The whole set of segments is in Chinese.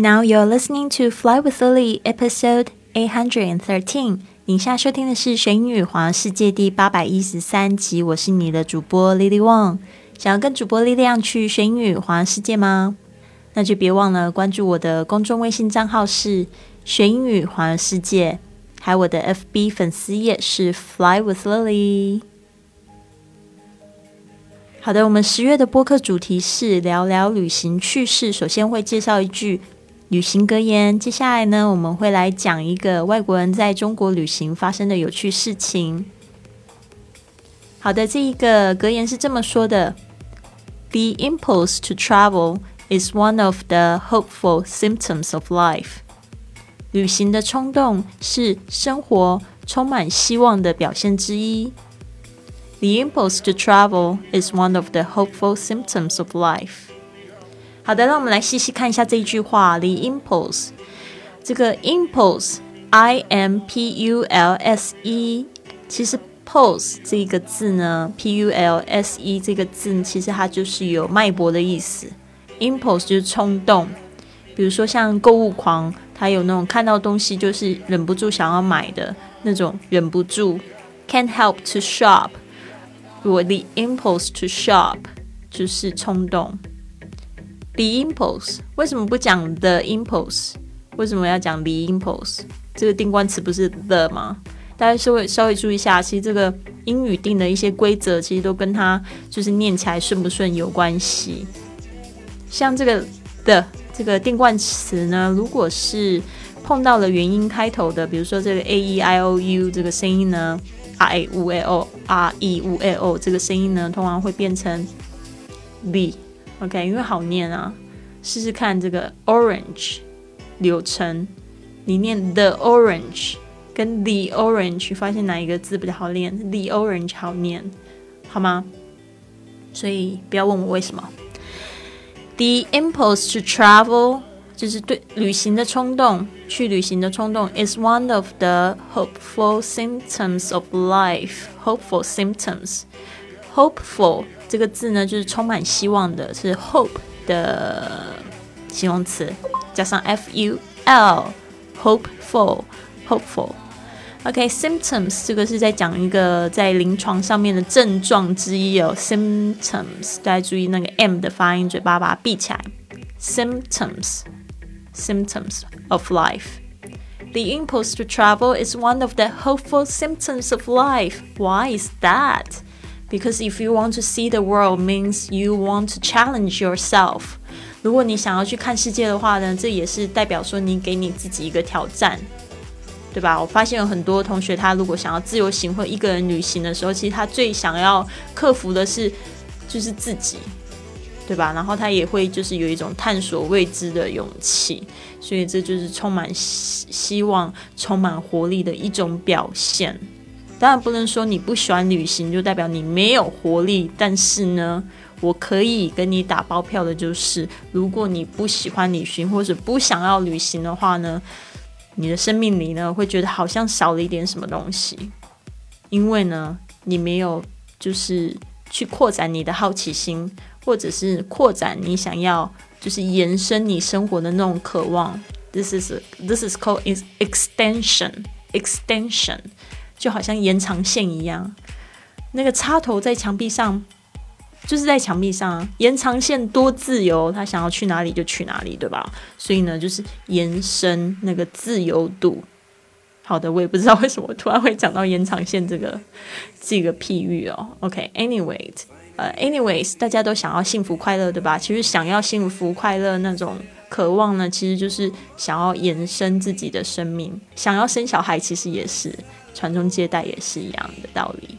Now you're listening to Fly with Lily, episode eight hundred and thirteen. 以下收听的是《学英语环游世界》第八百一十三集。我是你的主播 Lily Wang。想要跟主播力量去学英语环游世界吗？那就别忘了关注我的公众微信账号是“学英语环游世界”，还有我的 FB 粉丝页是 “Fly with Lily”。好的，我们十月的播客主题是聊聊旅行趣事。首先会介绍一句。旅行格言，接下来呢，我们会来讲一个外国人在中国旅行发生的有趣事情。好的，这一个格言是这么说的：“The impulse to travel is one of the hopeful symptoms of life。”旅行的冲动是生活充满希望的表现之一。The impulse to travel is one of the hopeful symptoms of life。 好的，让我们来细细看一下这一句话。The impulse，这个 impulse，I M P U L S E，其实 pulse 这个字呢，P U L S E 这个字，其实它就是有脉搏的意思。impulse 就是冲动，比如说像购物狂，他有那种看到东西就是忍不住想要买的那种，忍不住，can't help to shop。如果 the impulse to shop 就是冲动。The impulse 为什么不讲 the impulse？为什么要讲 the impulse？这个定冠词不是 the 吗？大家稍微稍微注意一下，其实这个英语定的一些规则，其实都跟它就是念起来顺不顺有关系。像这个的这个定冠词呢，如果是碰到了元音开头的，比如说这个 a e i o u 这个声音呢，r a u a o r e u a o 这个声音呢，通常会变成 v。OK，因为好念啊，试试看这个 orange 柳橙，你念 the orange 跟 the orange，发现哪一个字比较好念？the orange 好念，好吗？所以不要问我为什么。The impulse to travel 就是对旅行的冲动，去旅行的冲动 is one of the hopeful symptoms of life. Hopeful symptoms, hopeful. 这个字呢，就是充满希望的，是 hope 的形容词，加上 f u l，hopeful，hopeful。OK，symptoms 这个是在讲一个在临床上面的症状之一哦。symptoms，大家注意那个 m 的发音，嘴巴把它闭起来。symptoms，symptoms of life。The impulse to travel is one of the hopeful symptoms of life. Why is that? Because if you want to see the world, means you want to challenge yourself. 如果你想要去看世界的话呢，这也是代表说你给你自己一个挑战，对吧？我发现有很多同学，他如果想要自由行或一个人旅行的时候，其实他最想要克服的是就是自己，对吧？然后他也会就是有一种探索未知的勇气，所以这就是充满希望、充满活力的一种表现。当然不能说你不喜欢旅行就代表你没有活力，但是呢，我可以跟你打包票的就是，如果你不喜欢旅行或者不想要旅行的话呢，你的生命里呢会觉得好像少了一点什么东西，因为呢，你没有就是去扩展你的好奇心，或者是扩展你想要就是延伸你生活的那种渴望。This is this is called extension extension. 就好像延长线一样，那个插头在墙壁上，就是在墙壁上。延长线多自由，他想要去哪里就去哪里，对吧？所以呢，就是延伸那个自由度。好的，我也不知道为什么突然会讲到延长线这个这个譬喻哦。OK，Anyway，呃，Anyways，大家都想要幸福快乐，对吧？其实想要幸福快乐那种渴望呢，其实就是想要延伸自己的生命。想要生小孩，其实也是。传宗接代也是一样的道理。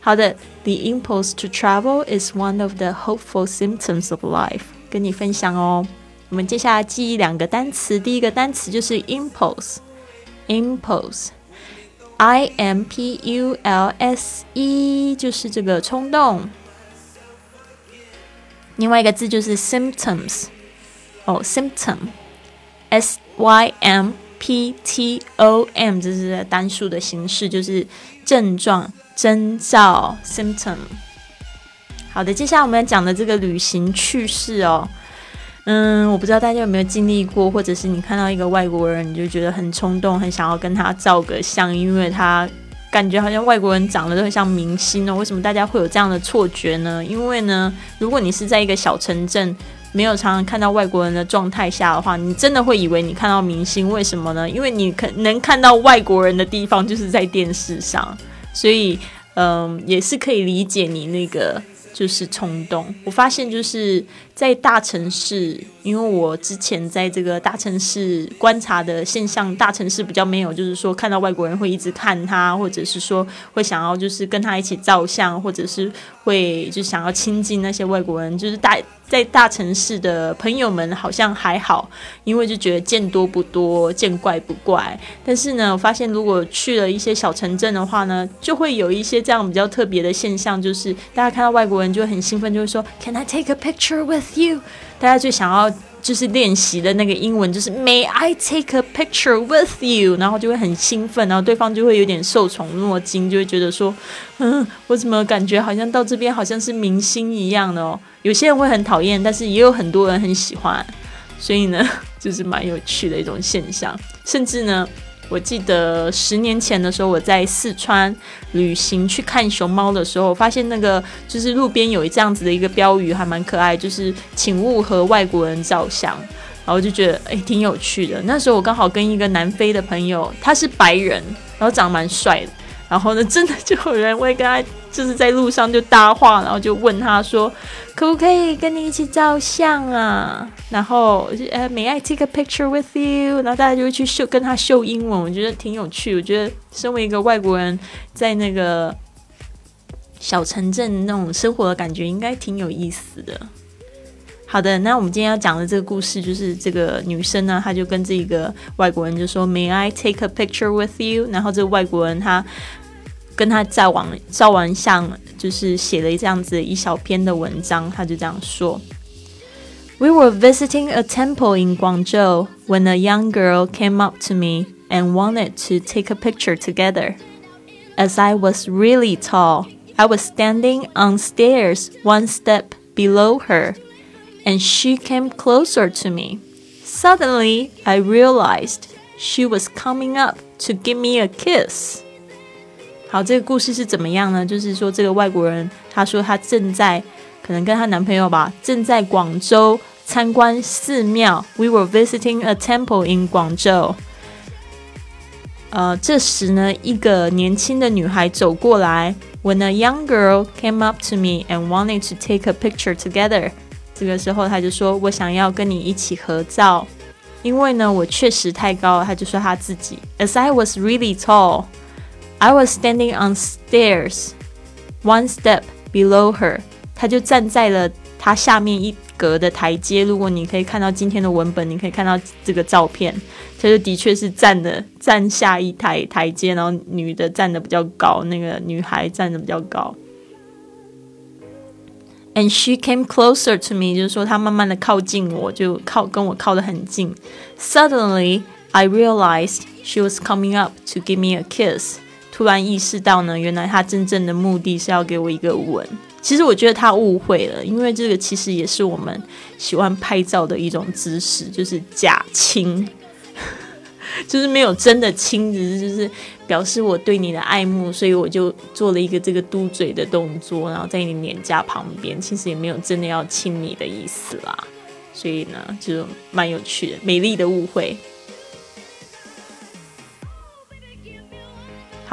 好的，The impulse to travel is one of the hopeful symptoms of life。跟你分享哦。我们接下来记忆两个单词，第一个单词就是 impulse，impulse，I M P U L S E，就是这个冲动。另外一个字就是 symptoms，哦，symptom，S Y M。 P T O M 这是单数的形式，就是症状、征兆 （symptom）。好的，接下来我们要讲的这个旅行趣事哦。嗯，我不知道大家有没有经历过，或者是你看到一个外国人，你就觉得很冲动，很想要跟他照个相，因为他感觉好像外国人长得都很像明星哦。为什么大家会有这样的错觉呢？因为呢，如果你是在一个小城镇，没有常常看到外国人的状态下的话，你真的会以为你看到明星。为什么呢？因为你可能看到外国人的地方就是在电视上，所以嗯，也是可以理解你那个。就是冲动。我发现就是在大城市，因为我之前在这个大城市观察的现象，大城市比较没有，就是说看到外国人会一直看他，或者是说会想要就是跟他一起照相，或者是会就想要亲近那些外国人，就是大。在大城市的朋友们好像还好，因为就觉得见多不多，见怪不怪。但是呢，我发现如果去了一些小城镇的话呢，就会有一些这样比较特别的现象，就是大家看到外国人就会很兴奋，就会说 “Can I take a picture with you？” 大家就想要。就是练习的那个英文，就是 May I take a picture with you？然后就会很兴奋，然后对方就会有点受宠若惊，就会觉得说，嗯，我怎么感觉好像到这边好像是明星一样的哦？有些人会很讨厌，但是也有很多人很喜欢，所以呢，就是蛮有趣的一种现象，甚至呢。我记得十年前的时候，我在四川旅行去看熊猫的时候，发现那个就是路边有这样子的一个标语，还蛮可爱，就是请勿和外国人照相。然后就觉得哎，挺有趣的。那时候我刚好跟一个南非的朋友，他是白人，然后长得蛮帅的。然后呢，真的就有人会跟他。就是在路上就搭话，然后就问他说：“可不可以跟你一起照相啊？”然后呃，May I take a picture with you？然后大家就会去秀跟他秀英文，我觉得挺有趣。我觉得身为一个外国人，在那个小城镇那种生活的感觉，应该挺有意思的。好的，那我们今天要讲的这个故事，就是这个女生呢，她就跟这个外国人就说：“May I take a picture with you？” 然后这个外国人他。跟他在网照完相，就是写了这样子一小篇的文章。他就这样说：“We were visiting a temple in Guangzhou when a young girl came up to me and wanted to take a picture together. As I was really tall, I was standing on stairs one step below her, and she came closer to me. Suddenly, I realized she was coming up to give me a kiss.” 好，这个故事是怎么样呢？就是说，这个外国人她说她正在可能跟她男朋友吧，正在广州参观寺庙。We were visiting a temple in 广州。呃，这时呢，一个年轻的女孩走过来。When a young girl came up to me and wanted to take a picture together，这个时候她就说我想要跟你一起合照，因为呢我确实太高了。他就说她自己，As I was really tall。I was standing on stairs, one step below her。她就站在了她下面一格的台阶。如果你可以看到今天的文本，你可以看到这个照片，她就的确是站的站下一台台阶，然后女的站的比较高，那个女孩站的比较高。And she came closer to me，就是说她慢慢的靠近我，就靠跟我靠得很近。Suddenly, I realized she was coming up to give me a kiss。 突然意识到呢，原来他真正的目的是要给我一个吻。其实我觉得他误会了，因为这个其实也是我们喜欢拍照的一种姿势，就是假亲，就是没有真的亲，只是就是表示我对你的爱慕，所以我就做了一个这个嘟嘴的动作，然后在你脸颊旁边，其实也没有真的要亲你的意思啦。所以呢，就蛮有趣的，美丽的误会。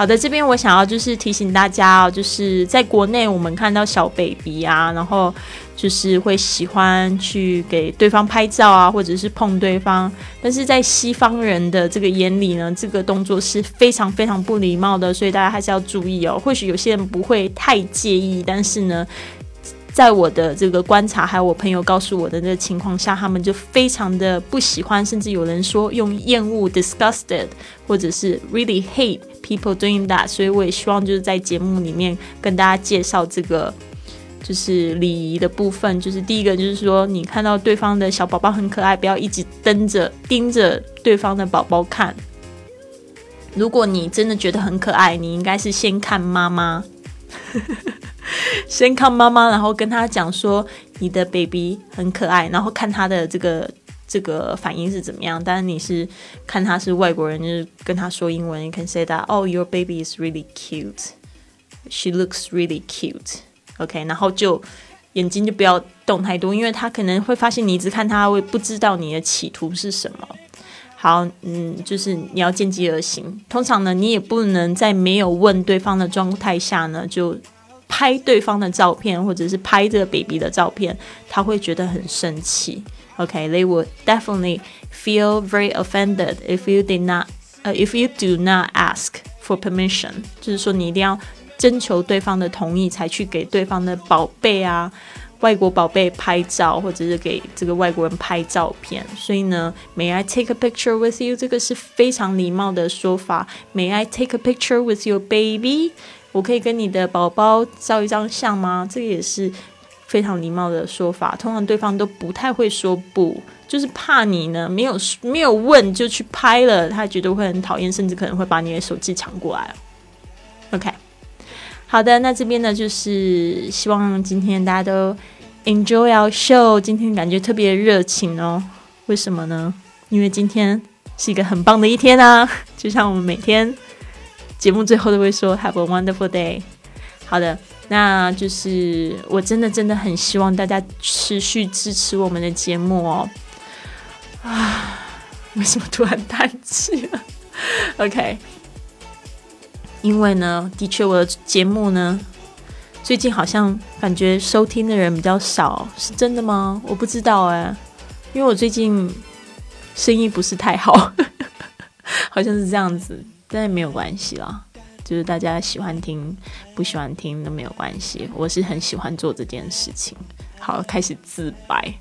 好的，这边我想要就是提醒大家哦，就是在国内我们看到小 baby 啊，然后就是会喜欢去给对方拍照啊，或者是碰对方，但是在西方人的这个眼里呢，这个动作是非常非常不礼貌的，所以大家还是要注意哦。或许有些人不会太介意，但是呢。在我的这个观察，还有我朋友告诉我的这个情况下，他们就非常的不喜欢，甚至有人说用厌恶 （disgusted） 或者是 really hate people doing that。所以我也希望就是在节目里面跟大家介绍这个就是礼仪的部分。就是第一个就是说，你看到对方的小宝宝很可爱，不要一直瞪着盯着对方的宝宝看。如果你真的觉得很可爱，你应该是先看妈妈。先看妈妈，然后跟他讲说你的 baby 很可爱，然后看他的这个这个反应是怎么样。但是你是看他是外国人，就是跟他说英文，you can say that oh your baby is really cute, she looks really cute. OK，然后就眼睛就不要动太多，因为他可能会发现你一直看他，会不知道你的企图是什么。好，嗯，就是你要见机而行。通常呢，你也不能在没有问对方的状态下呢，就拍对方的照片，或者是拍这个 baby 的照片，他会觉得很生气。OK，they would definitely feel very offended if you did not, 呃，if you do not ask for permission。就是说，你一定要征求对方的同意，才去给对方的宝贝啊。外国宝贝拍照，或者是给这个外国人拍照片，所以呢，May I take a picture with you？这个是非常礼貌的说法。May I take a picture with your baby？ 我可以跟你的宝宝照一张相吗？这个也是非常礼貌的说法。通常对方都不太会说不，就是怕你呢没有没有问就去拍了，他觉得会很讨厌，甚至可能会把你的手机抢过来。OK。好的，那这边呢，就是希望今天大家都 enjoy our show。今天感觉特别热情哦，为什么呢？因为今天是一个很棒的一天啊！就像我们每天节目最后都会说 “Have a wonderful day”。好的，那就是我真的真的很希望大家持续支持我们的节目哦。啊，为什么突然叹气了？OK。因为呢，的确我的节目呢，最近好像感觉收听的人比较少，是真的吗？我不知道哎，因为我最近生意不是太好，好像是这样子，但是没有关系啦，就是大家喜欢听不喜欢听都没有关系，我是很喜欢做这件事情。好，开始自白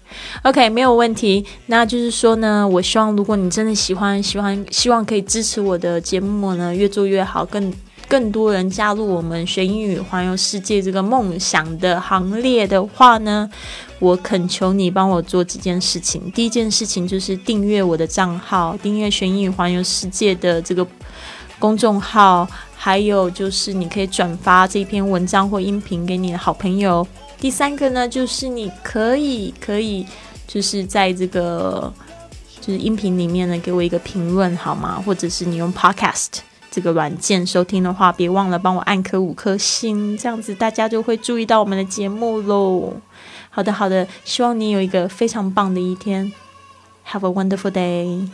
，OK，没有问题。那就是说呢，我希望如果你真的喜欢，喜欢，希望可以支持我的节目呢，越做越好，更。更多人加入我们学英语环游世界这个梦想的行列的话呢，我恳求你帮我做几件事情。第一件事情就是订阅我的账号，订阅学英语环游世界的这个公众号，还有就是你可以转发这篇文章或音频给你的好朋友。第三个呢，就是你可以可以就是在这个就是音频里面呢给我一个评论好吗？或者是你用 Podcast。这个软件收听的话，别忘了帮我按颗五颗星，这样子大家就会注意到我们的节目喽。好的，好的，希望你有一个非常棒的一天，Have a wonderful day。